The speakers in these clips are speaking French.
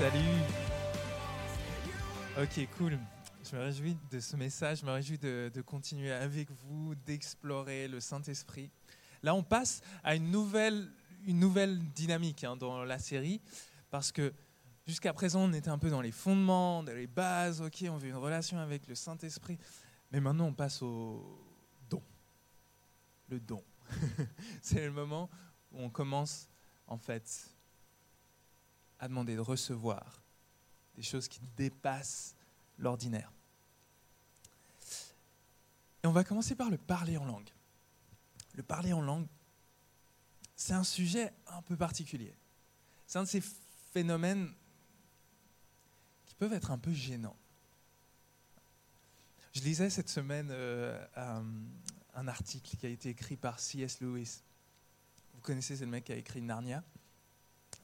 Salut. Ok, cool. Je me réjouis de ce message, je me réjouis de, continuer avec vous, d'explorer le Saint-Esprit. Là, on passe à une nouvelle, une nouvelle dynamique hein, dans la série, parce que jusqu'à présent, on était un peu dans les fondements, dans les bases, ok, on veut une relation avec le Saint-Esprit, mais maintenant, on passe au don. Le don. C'est le moment où on commence, en fait, à demander de recevoir des choses qui dépassent l'ordinaire. Et on va commencer par le parler en langue. Le parler en langue, c'est un sujet un peu particulier. C'est un de ces phénomènes qui peuvent être un peu gênants. Je lisais cette semaine euh, un, un article qui a été écrit par C.S. Lewis. Vous connaissez, c'est le mec qui a écrit Narnia.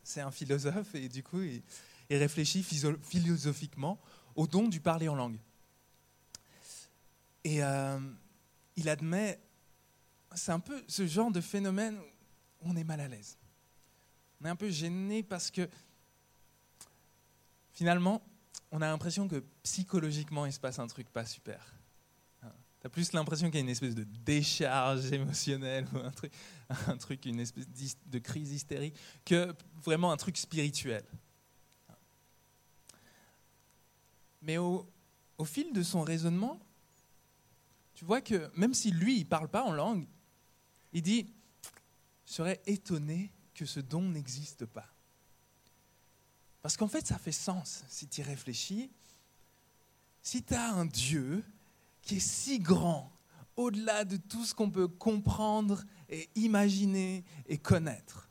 C'est un philosophe et du coup, il, réfléchit philosophiquement au don du parler en langue. Et euh, il admet, c'est un peu ce genre de phénomène où on est mal à l'aise. On est un peu gêné parce que finalement, on a l'impression que psychologiquement, il se passe un truc pas super. Plus l'impression qu'il y a une espèce de décharge émotionnelle ou un truc, un truc une espèce de crise hystérique que vraiment un truc spirituel. Mais au, au fil de son raisonnement, tu vois que même si lui, il parle pas en langue, il dit, je serais étonné que ce don n'existe pas. Parce qu'en fait, ça fait sens si tu y réfléchis. Si tu as un Dieu qui est si grand, au-delà de tout ce qu'on peut comprendre et imaginer et connaître.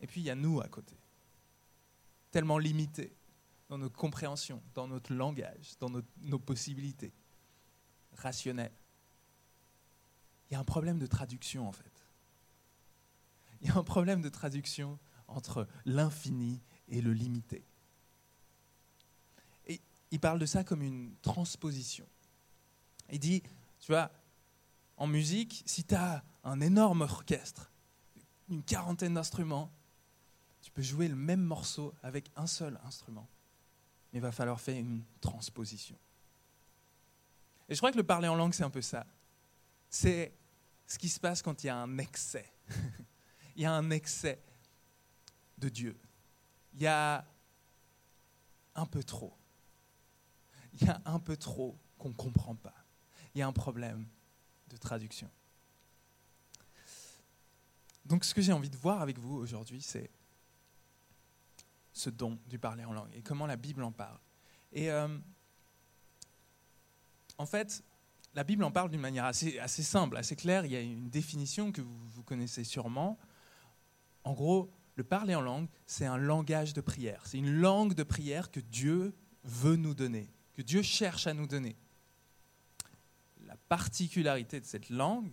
Et puis il y a nous à côté, tellement limités dans notre compréhension, dans notre langage, dans notre- nos possibilités rationnelles. Il y a un problème de traduction en fait. Il y a un problème de traduction entre l'infini et le limité. Et il parle de ça comme une transposition. Il dit, tu vois, en musique, si tu as un énorme orchestre, une quarantaine d'instruments, tu peux jouer le même morceau avec un seul instrument. Mais il va falloir faire une transposition. Et je crois que le parler en langue, c'est un peu ça. C'est ce qui se passe quand il y a un excès. il y a un excès de Dieu. Il y a un peu trop. Il y a un peu trop qu'on ne comprend pas. Il y a un problème de traduction. Donc ce que j'ai envie de voir avec vous aujourd'hui, c'est ce don du parler en langue et comment la Bible en parle. Et euh, en fait, la Bible en parle d'une manière assez, simple, assez claire. Il y a une définition que vous connaissez sûrement. En gros, le parler en langue, c'est un langage de prière. C'est une langue de prière que Dieu veut nous donner, que Dieu cherche à nous donner. La particularité de cette langue,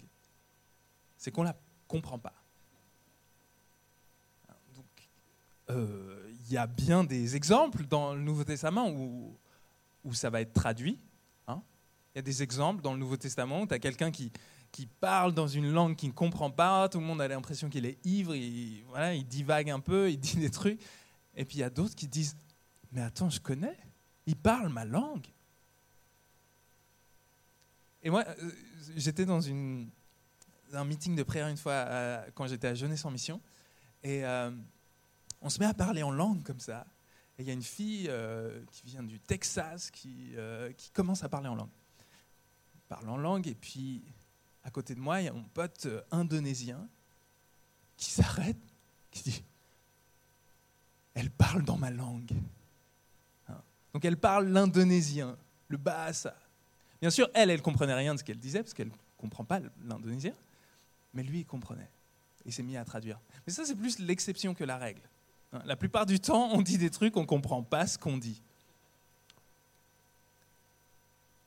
c'est qu'on ne la comprend pas. Donc, euh, il y a bien des exemples dans le Nouveau Testament où, où ça va être traduit. hein. Il y a des exemples dans le Nouveau Testament où tu as quelqu'un qui, qui parle dans une langue qu'il ne comprend pas, tout le monde a l'impression qu'il est ivre, il, voilà, il divague un peu, il dit des trucs. Et puis il y a d'autres qui disent, mais attends, je connais, il parle ma langue. Et moi, euh, j'étais dans un meeting de prière une fois quand j'étais à Jeunesse en Mission, et euh, on se met à parler en langue comme ça. Et il y a une fille euh, qui vient du Texas qui, commence à parler en langue. Elle parle en langue, et puis à côté de moi, il y a mon pote indonésien qui s'arrête, qui dit Elle parle dans ma langue. Hein. Donc elle parle l'indonésien, le bahasa. Bien sûr, elle, elle comprenait rien de ce qu'elle disait, parce qu'elle ne comprend pas l'indonésien, mais lui, il comprenait. Et s'est mis à traduire. Mais ça, c'est plus l'exception que la règle. Hein, La plupart du temps, on dit des trucs, on ne comprend pas ce qu'on dit.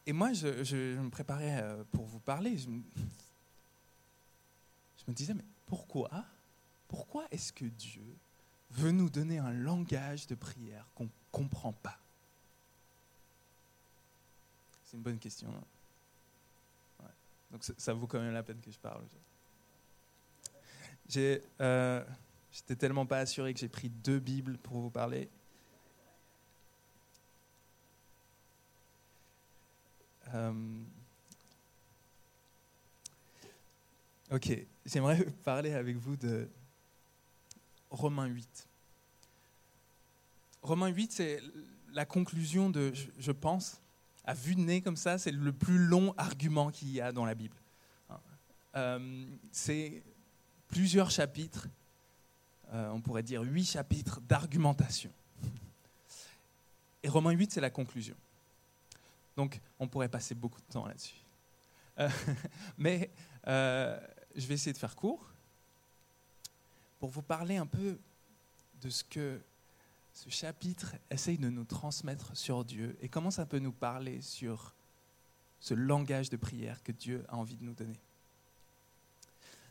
Et moi, je me préparais euh, pour vous parler. Je me, je me disais, mais pourquoi Pourquoi est-ce que Dieu veut nous donner un langage de prière qu'on ne comprend pas? C'est une bonne question. Donc ça, vaut quand même la peine que je parle. Euh, j'étais euh, tellement pas assuré que j'ai pris deux Bibles pour vous parler. Euh, ok, j'aimerais parler avec vous de Romains 8. Romains 8, c'est la conclusion de, je pense, à vue de nez comme ça, c'est le plus long argument qu'il y a dans la Bible. Euh, c'est plusieurs chapitres, euh, on pourrait dire huit chapitres d'argumentation. Et Romains 8, c'est la conclusion. Donc, on pourrait passer beaucoup de temps là-dessus. Euh, mais je vais essayer de faire court pour vous parler un peu de ce que ce chapitre essaye de nous transmettre sur Dieu et comment ça peut nous parler sur ce langage de prière que Dieu a envie de nous donner.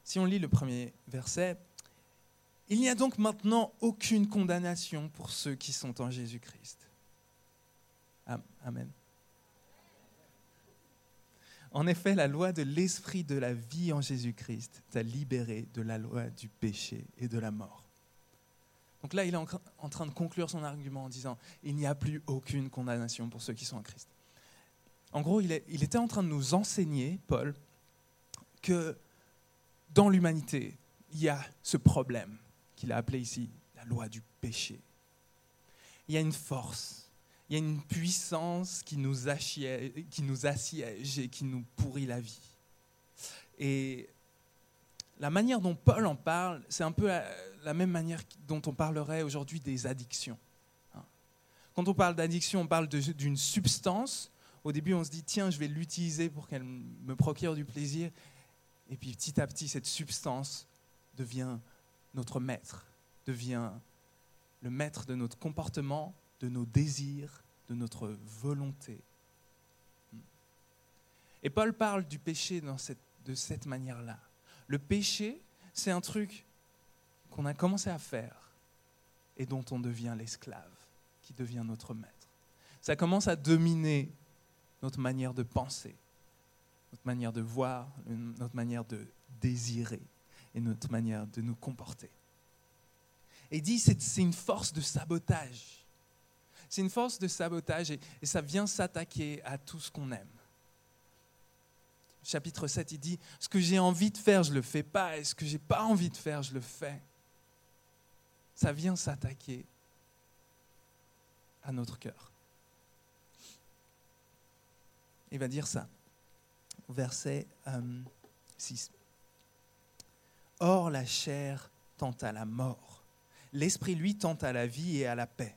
Si on lit le premier verset, il n'y a donc maintenant aucune condamnation pour ceux qui sont en Jésus-Christ. Amen. En effet, la loi de l'esprit de la vie en Jésus-Christ t'a libéré de la loi du péché et de la mort. Donc là, il est en train de conclure son argument en disant, il n'y a plus aucune condamnation pour ceux qui sont en Christ. En gros, il, était en train de nous enseigner, Paul, que dans l'humanité, il y a ce problème qu'il a appelé ici la loi du péché. Il y a une force il y a une puissance qui nous, assiège, qui nous assiège et qui nous pourrit la vie. Et la manière dont Paul en parle, c'est un peu la, même manière dont on parlerait aujourd'hui des addictions. Hein. Quand on parle d'addiction, on parle d'une substance. Au début, on se dit, tiens, je vais l'utiliser pour qu'elle me procure du plaisir. Et puis petit à petit, cette substance devient notre maître, devient le maître de notre comportement, de nos désirs, de notre volonté. Et Paul parle du péché de cette manière-là. Le péché, c'est un truc qu'on a commencé à faire et dont on devient l'esclave, qui devient notre maître. Ça commence à dominer notre manière de penser, notre manière de voir, notre manière de désirer et notre manière de nous comporter. Et dit, c'est une force de sabotage c'est une force de sabotage et, ça vient s'attaquer à tout ce qu'on aime. Chapitre 7, il dit, ce que j'ai envie de faire, je ne le fais pas, et ce que je n'ai pas envie de faire, je le fais. Ça vient s'attaquer à notre cœur. Il va dire ça, verset 6. Euh, Or, la chair tend à la mort, l'esprit, lui, tend à la vie et à la paix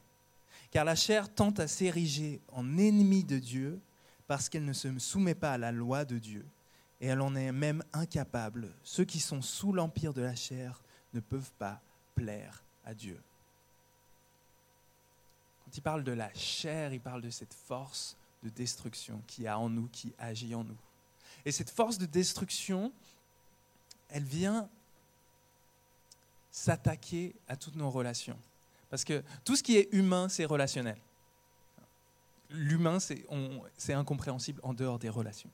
car la chair tente à s'ériger en ennemi de Dieu parce qu'elle ne se soumet pas à la loi de Dieu. Et elle en est même incapable. Ceux qui sont sous l'empire de la chair ne peuvent pas plaire à Dieu. Quand il parle de la chair, il parle de cette force de destruction qui a en nous, qui agit en nous. Et cette force de destruction, elle vient s'attaquer à toutes nos relations. Parce que tout ce qui est humain, c'est relationnel. L'humain, c'est incompréhensible en dehors des relations.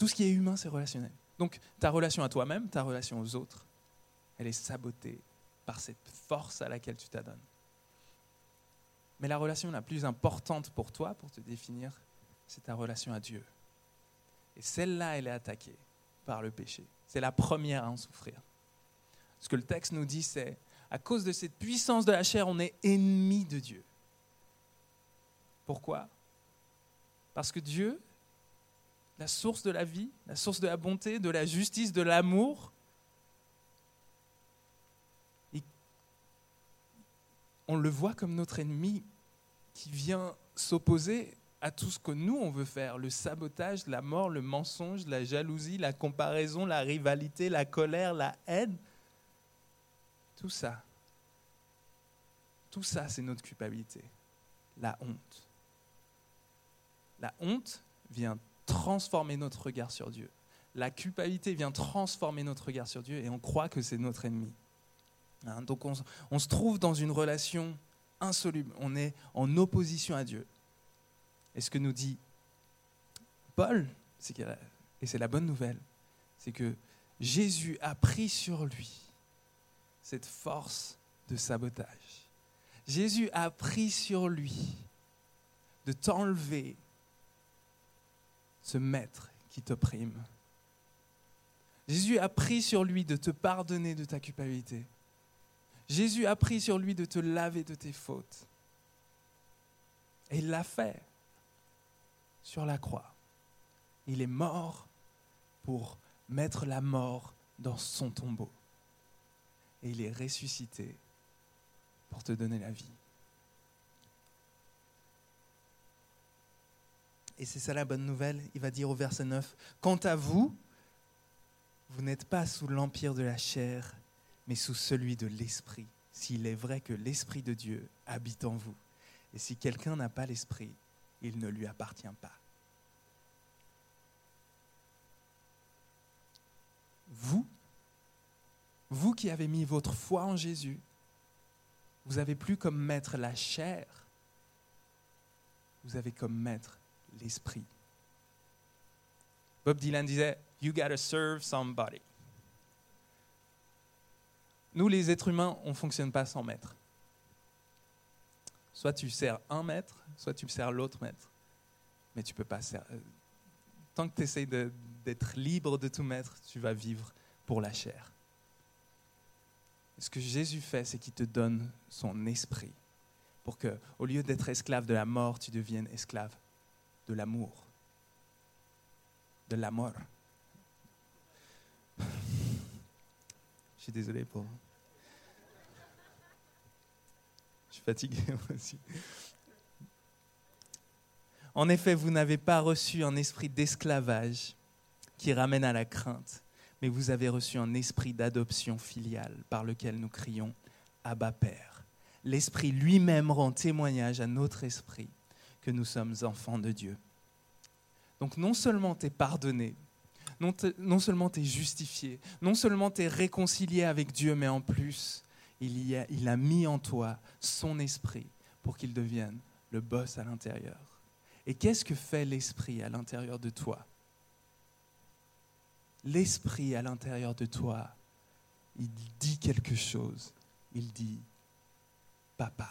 Tout ce qui est humain, c'est relationnel. Donc ta relation à toi-même, ta relation aux autres, elle est sabotée par cette force à laquelle tu t'adonnes. Mais la relation la plus importante pour toi, pour te définir, c'est ta relation à Dieu. Et celle-là, elle est attaquée par le péché. C'est la première à en souffrir. Ce que le texte nous dit, c'est à cause de cette puissance de la chair, on est ennemi de Dieu. Pourquoi? Parce que Dieu, la source de la vie, la source de la bonté, de la justice, de l'amour, on le voit comme notre ennemi qui vient s'opposer à tout ce que nous, on veut faire. Le sabotage, la mort, le mensonge, la jalousie, la comparaison, la rivalité, la colère, la haine. Tout ça, tout ça, c'est notre culpabilité. La honte. La honte vient transformer notre regard sur Dieu. La culpabilité vient transformer notre regard sur Dieu et on croit que c'est notre ennemi. Hein, donc on, on, se trouve dans une relation insoluble. On est en opposition à Dieu. Et ce que nous dit Paul, et c'est la bonne nouvelle, c'est que Jésus a pris sur lui cette force de sabotage. Jésus a pris sur lui de t'enlever ce maître qui t'opprime. Jésus a pris sur lui de te pardonner de ta culpabilité. Jésus a pris sur lui de te laver de tes fautes. Et il l'a fait sur la croix. Il est mort pour mettre la mort dans son tombeau. Et il est ressuscité pour te donner la vie. Et c'est ça la bonne nouvelle. Il va dire au verset 9, Quant à vous, vous n'êtes pas sous l'empire de la chair, mais sous celui de l'Esprit, s'il est vrai que l'Esprit de Dieu habite en vous. Et si quelqu'un n'a pas l'Esprit, il ne lui appartient pas. Vous, vous qui avez mis votre foi en Jésus, vous avez plus comme maître la chair, vous avez comme maître l'esprit. Bob Dylan disait, You gotta serve somebody. Nous, les êtres humains, on ne fonctionne pas sans maître. Soit tu sers un maître, soit tu sers l'autre maître. Mais tu peux pas servir. Euh, tant que tu essayes d'être libre de tout maître, tu vas vivre pour la chair. Ce que Jésus fait, c'est qu'il te donne son esprit pour que, au lieu d'être esclave de la mort, tu deviennes esclave de l'amour. De l'amour. Je suis désolé pour. Je suis fatigué aussi. En effet, vous n'avez pas reçu un esprit d'esclavage qui ramène à la crainte, mais vous avez reçu un esprit d'adoption filiale par lequel nous crions Abba Père. L'Esprit lui-même rend témoignage à notre esprit que nous sommes enfants de Dieu. Donc non seulement tu es pardonné, non, non seulement tu es justifié, non seulement tu es réconcilié avec Dieu, mais en plus, il, y a, il a mis en toi son esprit pour qu'il devienne le boss à l'intérieur. Et qu'est-ce que fait l'esprit à l'intérieur de toi? L'esprit à l'intérieur de toi, il dit quelque chose. Il dit papa.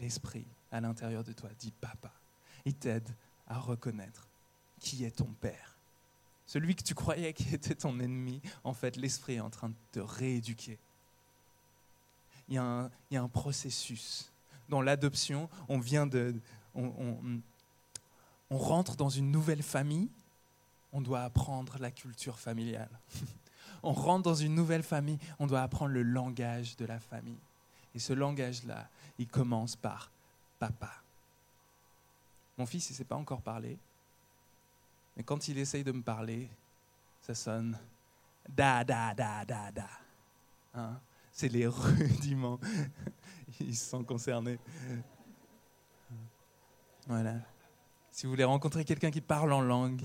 L'esprit à l'intérieur de toi dit papa. Il t'aide à reconnaître qui est ton père. Celui que tu croyais qui était ton ennemi, en fait, l'esprit est en train de te rééduquer. Il y a un, processus. Dans l'adoption, on vient de. On rentre dans une nouvelle famille, on doit apprendre la culture familiale. on rentre dans une nouvelle famille, on doit apprendre le langage de la famille. Et ce langage-là, il commence par papa. Mon fils, il ne sait pas encore parler, mais quand il essaye de me parler, ça sonne da, da, da, da, da. Hein? C'est les rudiments. Ils sont concernés. Voilà. Si vous voulez rencontrer quelqu'un qui parle en langue,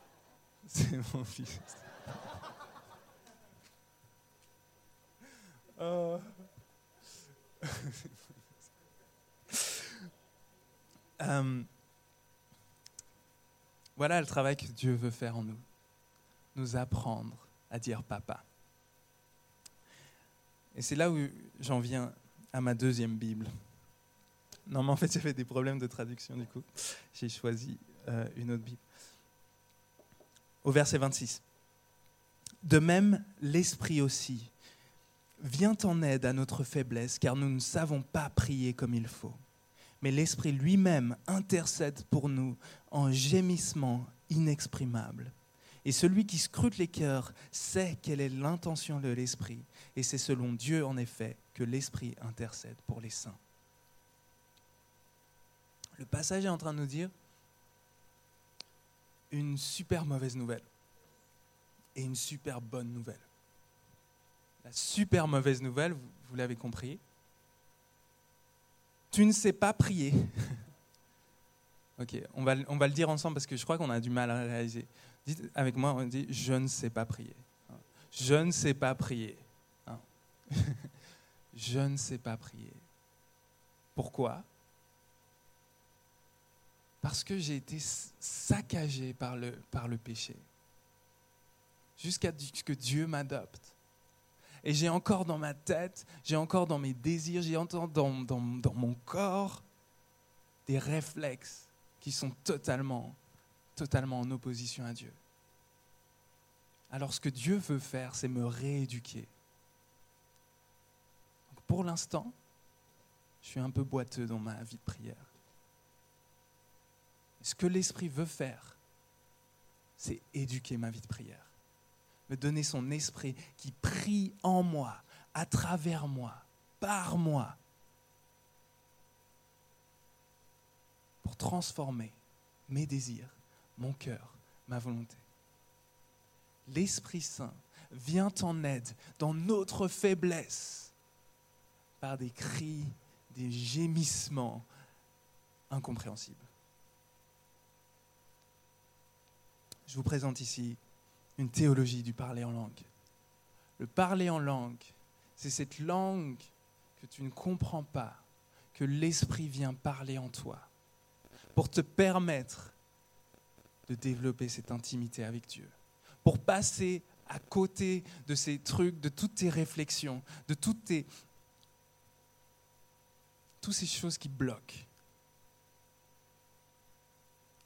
c'est mon fils. Oh. Euh, voilà le travail que Dieu veut faire en nous. Nous apprendre à dire papa. Et c'est là où j'en viens à ma deuxième Bible. Non, mais en fait, j'avais des problèmes de traduction, du coup. J'ai choisi euh, une autre Bible. Au verset 26. De même, l'Esprit aussi vient en aide à notre faiblesse, car nous ne savons pas prier comme il faut mais l'Esprit lui-même intercède pour nous en gémissement inexprimable. Et celui qui scrute les cœurs sait quelle est l'intention de l'Esprit, et c'est selon Dieu en effet que l'Esprit intercède pour les saints. Le passage est en train de nous dire une super mauvaise nouvelle et une super bonne nouvelle. Super mauvaise nouvelle, vous, l'avez compris, tu ne sais pas prier. ok, on va, le dire ensemble parce que je crois qu'on a du mal à réaliser. Dites avec moi, on dit je ne sais pas prier. Je ne sais pas prier. Hein. je ne sais pas prier. Pourquoi? Parce que j'ai été saccagé par le péché. Jusqu'à ce que Dieu m'adopte. Et j'ai encore dans ma tête, j'ai encore dans mes désirs, j'ai encore dans, mon corps des réflexes qui sont totalement, totalement en opposition à Dieu. Alors ce que Dieu veut faire, c'est me rééduquer. pour l'instant, je suis un peu boiteux dans ma vie de prière. Ce que l'Esprit veut faire, c'est éduquer ma vie de prière. Me donner son esprit qui prie en moi, à travers moi, par moi, pour transformer mes désirs, mon cœur, ma volonté. L'Esprit Saint vient en aide dans notre faiblesse par des cris, des gémissements incompréhensibles. Je vous présente ici une théologie du parler en langue. Le parler en langue, c'est cette langue que tu ne comprends pas, que l'Esprit vient parler en toi, pour te permettre de développer cette intimité avec Dieu, pour passer à côté de ces trucs, de toutes tes réflexions, de toutes tes... toutes ces choses qui bloquent,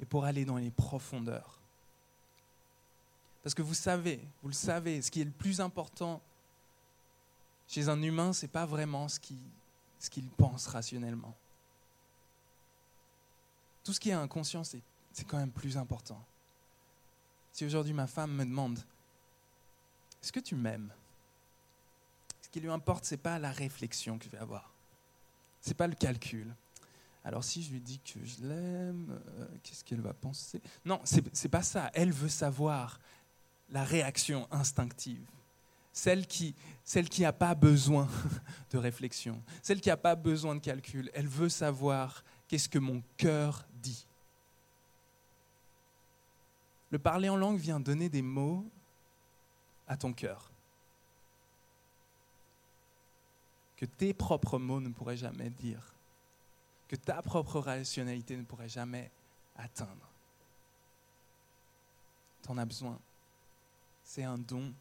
et pour aller dans les profondeurs. Parce que vous savez, vous le savez, ce qui est le plus important chez un humain, ce n'est pas vraiment ce qu'il ce qu'il pense rationnellement. Tout ce qui est inconscient, c'est quand même plus important. Si aujourd'hui ma femme me demande, est-ce que tu m'aimes? Ce qui lui importe, ce n'est pas la réflexion que je vais avoir. Ce n'est pas le calcul. Alors si je lui dis que je l'aime, euh, qu'est-ce qu'elle va penser? Non, ce n'est pas ça. Elle veut savoir la réaction instinctive celle qui celle qui n'a pas besoin de réflexion, celle qui n'a pas besoin de calcul. Elle veut savoir qu'est-ce que mon cœur dit. Le parler en langue vient donner des mots à ton cœur que tes propres mots ne pourraient jamais dire, que ta propre rationalité ne pourrait jamais atteindre. Tu en as besoin. C'est un don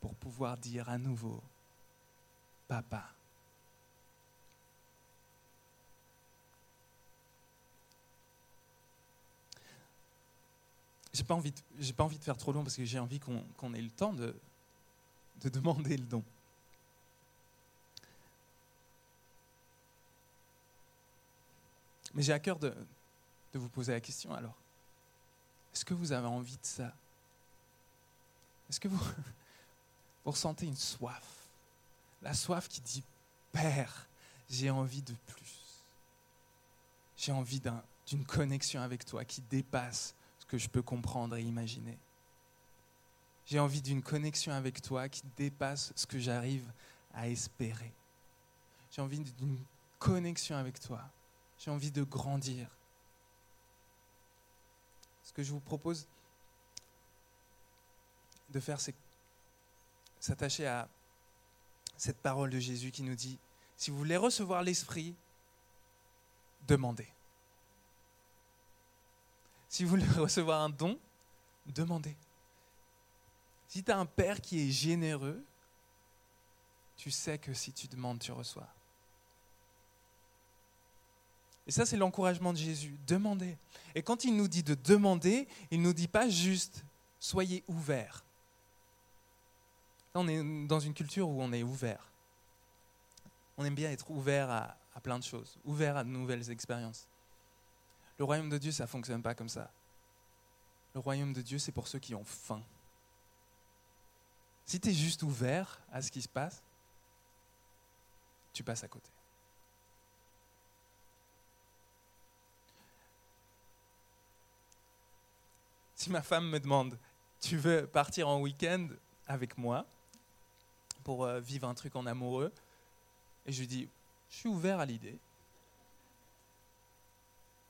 pour pouvoir dire à nouveau, Papa. J'ai pas envie de, pas envie de faire trop long parce que j'ai envie qu'on ait le temps de, de demander le don. Mais j'ai à cœur de vous poser la question alors. Est-ce que vous avez envie de ça? Est-ce que vous, ressentez une soif? La soif qui dit, Père, j'ai envie de plus. J'ai envie d'une connexion avec toi qui dépasse ce que je peux comprendre et imaginer. J'ai envie d'une connexion avec toi qui dépasse ce que j'arrive à espérer. J'ai envie d'une connexion avec toi. J'ai envie de grandir. Ce que je vous propose de faire, c'est s'attacher à cette parole de Jésus qui nous dit, si vous voulez recevoir l'Esprit, demandez. Si vous voulez recevoir un don, demandez. Si tu as un Père qui est généreux, tu sais que si tu demandes, tu reçois. Et ça, c'est l'encouragement de Jésus. Demandez. Et quand il nous dit de demander, il ne nous dit pas juste soyez ouverts on est dans une culture où on est ouvert. On aime bien être ouvert à, plein de choses, ouvert à de nouvelles expériences. Le royaume de Dieu, ça ne fonctionne pas comme ça. Le royaume de Dieu, c'est pour ceux qui ont faim. Si tu es juste ouvert à ce qui se passe, tu passes à côté. Si ma femme me demande, tu veux partir en week-end avec moi? Pour euh, vivre un truc en amoureux. Et je lui dis, je suis ouvert à l'idée.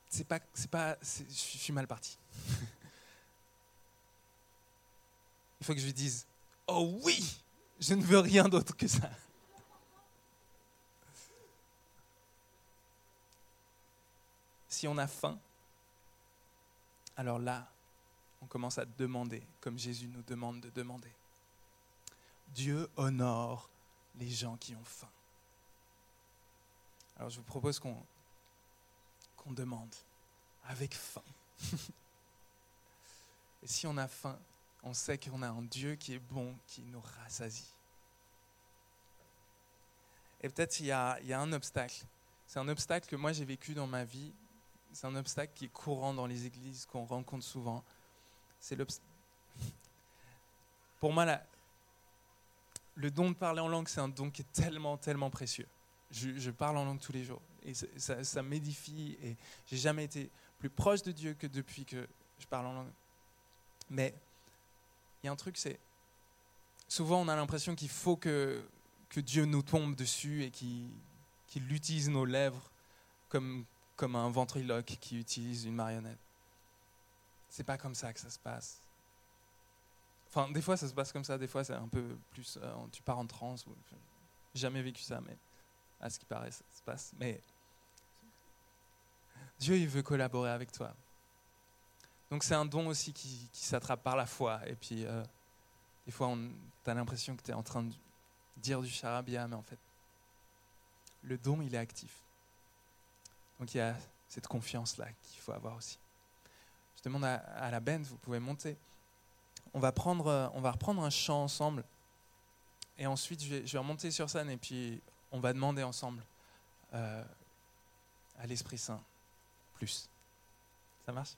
C'est pas, c'est pas, je suis mal parti. Il faut que je lui dise, oh oui, je ne veux rien d'autre que ça. Si on a faim, alors là, on commence à demander, comme Jésus nous demande de demander. Dieu honore les gens qui ont faim. Alors je vous propose qu'on demande. avec faim. Et si on a faim, on sait qu'on a un Dieu qui est bon, qui nous rassasie. Et peut-être il y a, un obstacle. C'est un obstacle que moi j'ai vécu dans ma vie. C'est un obstacle qui est courant dans les églises, qu'on rencontre souvent. C'est Pour moi, la, le don de parler en langue, c'est un don qui est tellement, tellement précieux. Je, parle en langue tous les jours et ça, m'édifie et j'ai jamais été plus proche de Dieu que depuis que je parle en langue. Mais il y a un truc, c'est souvent on a l'impression qu'il faut que, que Dieu nous tombe dessus et qu'il utilise nos lèvres comme, comme un ventriloque qui utilise une marionnette. C'est pas comme ça que ça se passe. Enfin, des fois ça se passe comme ça, des fois c'est un peu plus. Euh, tu pars en transe. Ou, jamais vécu ça, mais à ce qui paraît, ça se passe. Mais Dieu, il veut collaborer avec toi. Donc c'est un don aussi qui, s'attrape par la foi. Et puis, euh, des fois, tu as l'impression que tu es en train de dire du charabia, mais en fait, le don, il est actif. Donc il y a cette confiance-là qu'il faut avoir aussi. Je demande à, la band, vous pouvez monter. On va, prendre, euh, on va reprendre un chant ensemble. Et ensuite, je vais, je vais remonter sur scène et puis on va demander ensemble euh, à l'Esprit Saint plus. Ça marche?